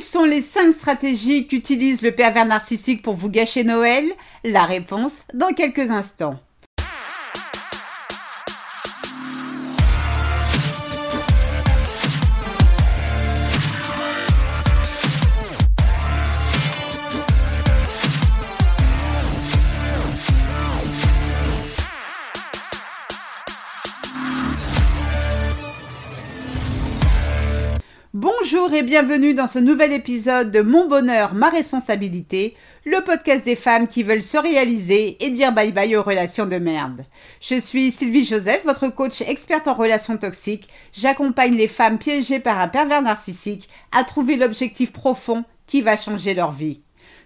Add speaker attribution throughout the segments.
Speaker 1: Quelles sont les 5 stratégies qu'utilise le pervers narcissique pour vous gâcher Noël? La réponse dans quelques instants. Bonjour et bienvenue dans ce nouvel épisode de Mon bonheur, ma responsabilité, le podcast des femmes qui veulent se réaliser et dire bye bye aux relations de merde. Je suis Sylvie Joseph, votre coach experte en relations toxiques. J'accompagne les femmes piégées par un pervers narcissique à trouver l'objectif profond qui va changer leur vie.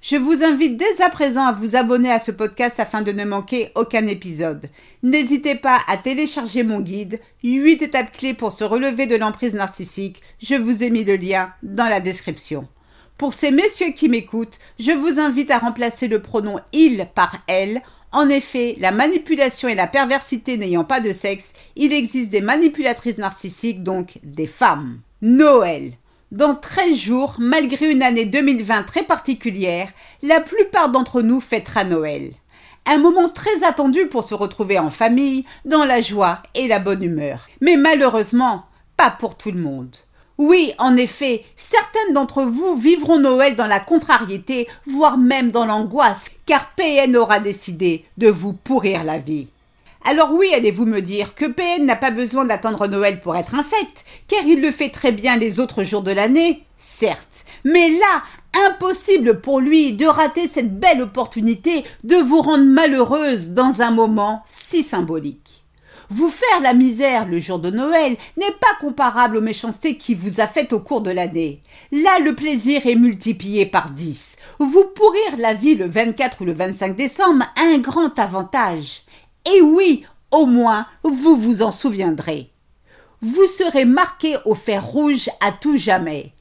Speaker 1: Je vous invite dès à présent à vous abonner à ce podcast afin de ne manquer aucun épisode. N'hésitez pas à télécharger mon guide 8 étapes clés pour se relever de l'emprise narcissique. Je vous ai mis le lien dans la description. Pour ces messieurs qui m'écoutent, je vous invite à remplacer le pronom il par elle. En effet, la manipulation et la perversité n'ayant pas de sexe, il existe des manipulatrices narcissiques, donc des femmes. Noël. Dans 13 jours, malgré une année 2020 très particulière, la plupart d'entre nous fêtera Noël. Un moment très attendu pour se retrouver en famille, dans la joie et la bonne humeur. Mais malheureusement, pas pour tout le monde. Oui, en effet, certaines d'entre vous vivront Noël dans la contrariété, voire même dans l'angoisse, car PN aura décidé de vous pourrir la vie. Alors oui, allez-vous me dire que PN n'a pas besoin d'attendre Noël pour être infect, car il le fait très bien les autres jours de l'année, certes. Mais là, impossible pour lui de rater cette belle opportunité de vous rendre malheureuse dans un moment si symbolique. Vous faire la misère le jour de Noël n'est pas comparable aux méchancetés qu'il vous a faites au cours de l'année. Là, le plaisir est multiplié par dix. Vous pourrir la vie le 24 ou le 25 décembre un grand avantage. Et oui, au moins, vous vous en souviendrez. Vous serez marqué au fer rouge à tout jamais.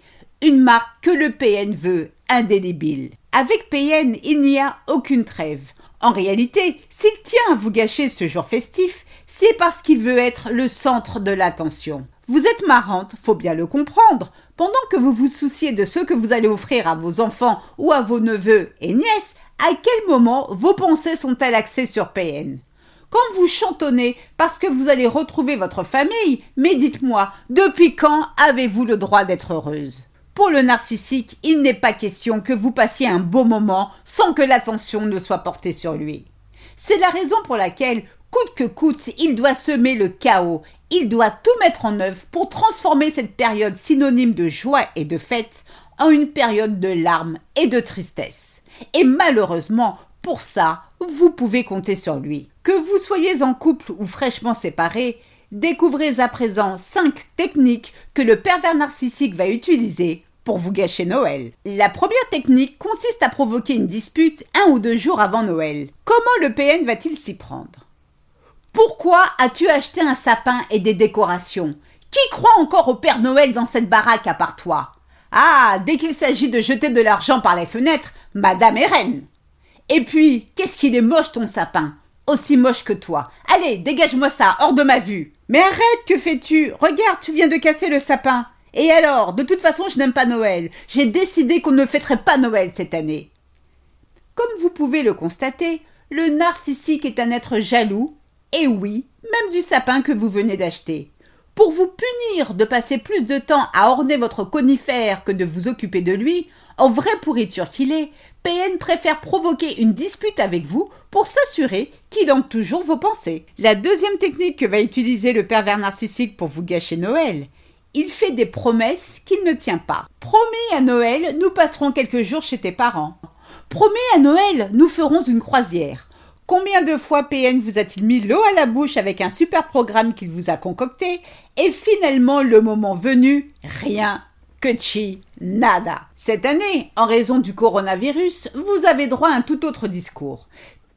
Speaker 1: Une marque que le PN veut indélébile. Avec PN, il n'y a aucune trêve. En réalité, s'il tient à vous gâcher ce jour festif, c'est parce qu'il veut être le centre de l'attention. Vous êtes marrante, faut bien le comprendre. Pendant que vous vous souciez de ce que vous allez offrir à vos enfants ou à vos neveux et nièces, à quel moment vos pensées sont-elles axées sur PN quand vous chantonnez parce que vous allez retrouver votre famille, mais dites-moi, depuis quand avez-vous le droit d'être heureuse? Pour le narcissique, il n'est pas question que vous passiez un beau moment sans que l'attention ne soit portée sur lui. C'est la raison pour laquelle, coûte que coûte, il doit semer le chaos, il doit tout mettre en œuvre pour transformer cette période synonyme de joie et de fête en une période de larmes et de tristesse. Et malheureusement, pour ça, vous pouvez compter sur lui. Que vous soyez en couple ou fraîchement séparés, découvrez à présent 5 techniques que le pervers narcissique va utiliser pour vous gâcher Noël. La première technique consiste à provoquer une dispute un ou deux jours avant Noël. Comment le PN va-t-il s'y prendre? Pourquoi as-tu acheté un sapin et des décorations? Qui croit encore au Père Noël dans cette baraque à part toi? Ah, dès qu'il s'agit de jeter de l'argent par les fenêtres, Madame est reine. Et puis, qu'est-ce qu'il est moche ton sapin Aussi moche que toi. Allez, dégage-moi ça, hors de ma vue. Mais arrête, que fais-tu? Regarde, tu viens de casser le sapin. Et alors, de toute façon, je n'aime pas Noël. J'ai décidé qu'on ne fêterait pas Noël cette année. Comme vous pouvez le constater, le narcissique est un être jaloux, et oui, même du sapin que vous venez d'acheter. Pour vous punir de passer plus de temps à orner votre conifère que de vous occuper de lui, en vrai pourriture qu'il est, PN préfère provoquer une dispute avec vous pour s'assurer qu'il hante toujours vos pensées. La deuxième technique que va utiliser le pervers narcissique pour vous gâcher Noël, il fait des promesses qu'il ne tient pas. Promis à Noël, nous passerons quelques jours chez tes parents. Promis à Noël, nous ferons une croisière. Combien de fois PN vous a-t-il mis l'eau à la bouche avec un super programme qu'il vous a concocté? Et finalement le moment venu, rien que chi, nada. Cette année, en raison du coronavirus, vous avez droit à un tout autre discours.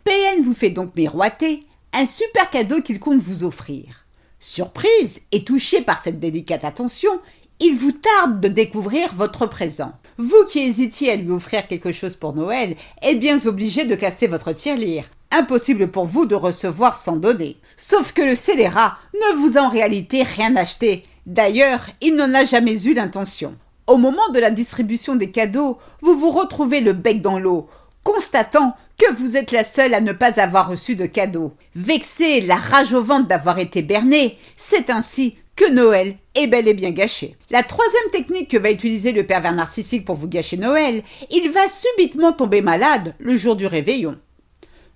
Speaker 1: PN vous fait donc miroiter un super cadeau qu'il compte vous offrir. Surprise et touché par cette délicate attention, il vous tarde de découvrir votre présent. Vous qui hésitiez à lui offrir quelque chose pour Noël êtes bien obligé de casser votre tirelire. Impossible pour vous de recevoir sans donner. Sauf que le scélérat ne vous a en réalité rien acheté D'ailleurs, il n'en a jamais eu l'intention. Au moment de la distribution des cadeaux, vous vous retrouvez le bec dans l'eau, constatant que vous êtes la seule à ne pas avoir reçu de cadeaux. Vexé, la rage au ventre d'avoir été berné, c'est ainsi que Noël est bel et bien gâché. La troisième technique que va utiliser le pervers narcissique pour vous gâcher Noël, il va subitement tomber malade le jour du réveillon.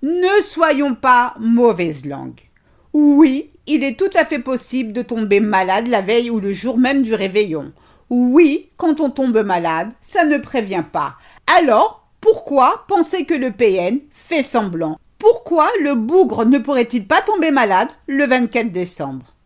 Speaker 1: Ne soyons pas mauvaise langue. Oui, il est tout à fait possible de tomber malade la veille ou le jour même du réveillon. Oui, quand on tombe malade, ça ne prévient pas. Alors, pourquoi penser que le PN fait semblant? Pourquoi le bougre ne pourrait-il pas tomber malade le 24 décembre?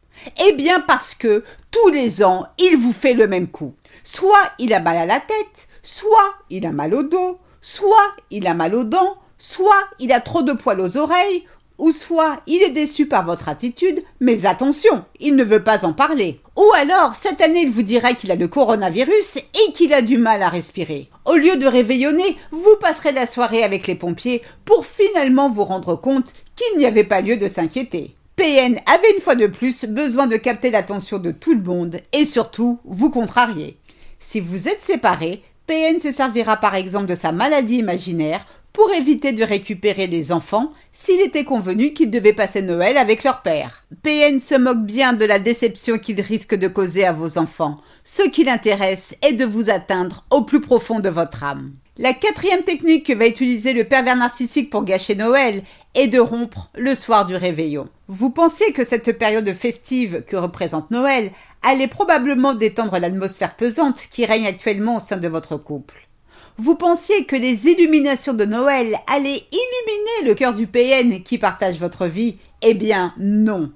Speaker 1: Eh bien parce que tous les ans, il vous fait le même coup. Soit il a mal à la tête, soit il a mal au dos, soit il a mal aux dents, soit il a trop de poils aux oreilles, ou soit il est déçu par votre attitude, mais attention, il ne veut pas en parler. Ou alors, cette année, il vous dira qu'il a le coronavirus et qu'il a du mal à respirer. Au lieu de réveillonner, vous passerez la soirée avec les pompiers pour finalement vous rendre compte qu'il n'y avait pas lieu de s'inquiéter. PN avait une fois de plus besoin de capter l'attention de tout le monde et surtout vous contrarier. Si vous êtes séparés, PN se servira par exemple de sa maladie imaginaire pour éviter de récupérer les enfants s'il était convenu qu'ils devaient passer Noël avec leur père. PN se moque bien de la déception qu'il risque de causer à vos enfants. Ce qui l'intéresse est de vous atteindre au plus profond de votre âme. La quatrième technique que va utiliser le pervers narcissique pour gâcher Noël est de rompre le soir du réveillon. Vous pensiez que cette période festive que représente Noël allait probablement détendre l'atmosphère pesante qui règne actuellement au sein de votre couple. Vous pensiez que les illuminations de Noël allaient illuminer le cœur du PN qui partage votre vie? Eh bien non.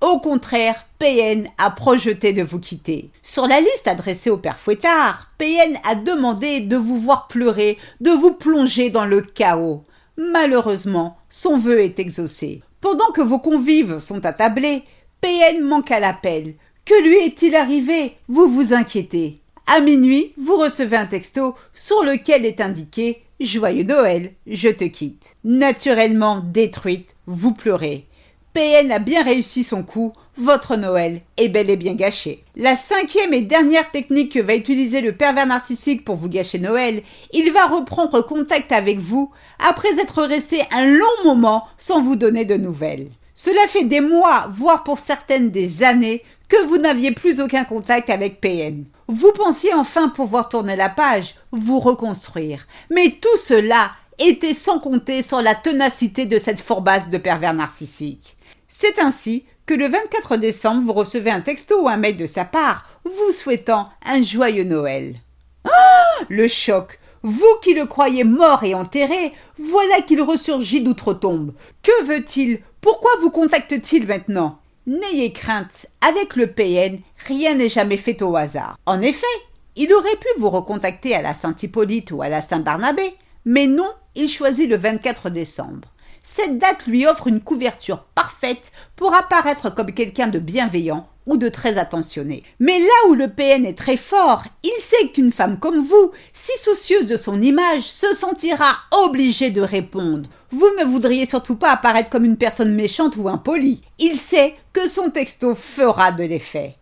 Speaker 1: Au contraire, PN a projeté de vous quitter. Sur la liste adressée au père Fouettard, PN a demandé de vous voir pleurer, de vous plonger dans le chaos. Malheureusement, son vœu est exaucé. Pendant que vos convives sont attablés, PN manque à l'appel. Que lui est-il arrivé? Vous vous inquiétez. À minuit, vous recevez un texto sur lequel est indiqué Joyeux Noël, je te quitte. Naturellement détruite, vous pleurez. PN a bien réussi son coup, votre Noël est bel et bien gâché. La cinquième et dernière technique que va utiliser le pervers narcissique pour vous gâcher Noël, il va reprendre contact avec vous après être resté un long moment sans vous donner de nouvelles. Cela fait des mois, voire pour certaines des années, que vous n'aviez plus aucun contact avec PN. Vous pensiez enfin pouvoir tourner la page, vous reconstruire. Mais tout cela était sans compter sur la ténacité de cette fourbasse de pervers narcissique. C'est ainsi que le 24 décembre, vous recevez un texto ou un mail de sa part vous souhaitant un joyeux Noël. Ah Le choc Vous qui le croyez mort et enterré, voilà qu'il ressurgit d'outre-tombe. Que veut-il? Pourquoi vous contacte-t-il maintenant? N'ayez crainte, avec le PN, rien n'est jamais fait au hasard. En effet, il aurait pu vous recontacter à la Saint-Hippolyte ou à la Saint-Barnabé, mais non, il choisit le 24 décembre. Cette date lui offre une couverture parfaite pour apparaître comme quelqu'un de bienveillant ou de très attentionné. Mais là où le PN est très fort, il sait qu'une femme comme vous, si soucieuse de son image, se sentira obligée de répondre. Vous ne voudriez surtout pas apparaître comme une personne méchante ou impolie. Il sait que son texto fera de l'effet.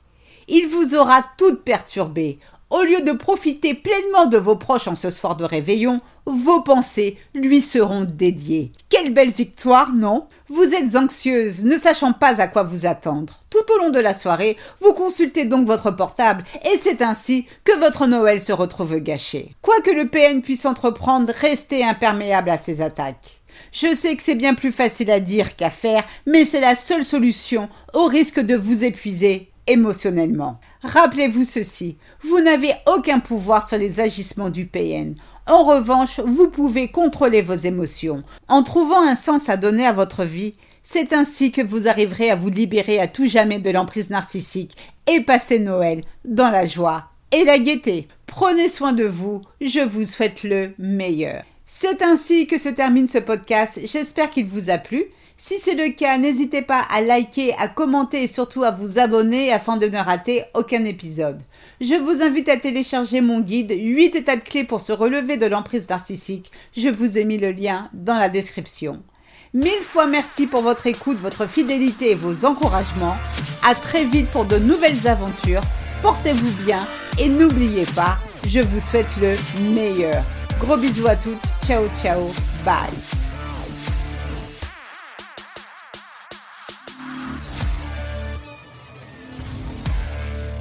Speaker 1: Il vous aura toute perturbée, au lieu de profiter pleinement de vos proches en ce soir de réveillon, vos pensées lui seront dédiées. Quelle belle victoire, non? Vous êtes anxieuse, ne sachant pas à quoi vous attendre. Tout au long de la soirée, vous consultez donc votre portable et c'est ainsi que votre Noël se retrouve gâché. Quoi que le PN puisse entreprendre, restez imperméable à ces attaques. Je sais que c'est bien plus facile à dire qu'à faire, mais c'est la seule solution au risque de vous épuiser émotionnellement. Rappelez-vous ceci, vous n'avez aucun pouvoir sur les agissements du PN. En revanche, vous pouvez contrôler vos émotions. En trouvant un sens à donner à votre vie, c'est ainsi que vous arriverez à vous libérer à tout jamais de l'emprise narcissique et passer Noël dans la joie et la gaieté. Prenez soin de vous, je vous souhaite le meilleur. C'est ainsi que se termine ce podcast. J'espère qu'il vous a plu. Si c'est le cas, n'hésitez pas à liker, à commenter et surtout à vous abonner afin de ne rater aucun épisode. Je vous invite à télécharger mon guide 8 étapes clés pour se relever de l'emprise narcissique. Je vous ai mis le lien dans la description. Mille fois merci pour votre écoute, votre fidélité et vos encouragements. À très vite pour de nouvelles aventures. Portez-vous bien et n'oubliez pas, Je vous souhaite le meilleur. Gros bisous à toutes. Tchau, tchau. Bye.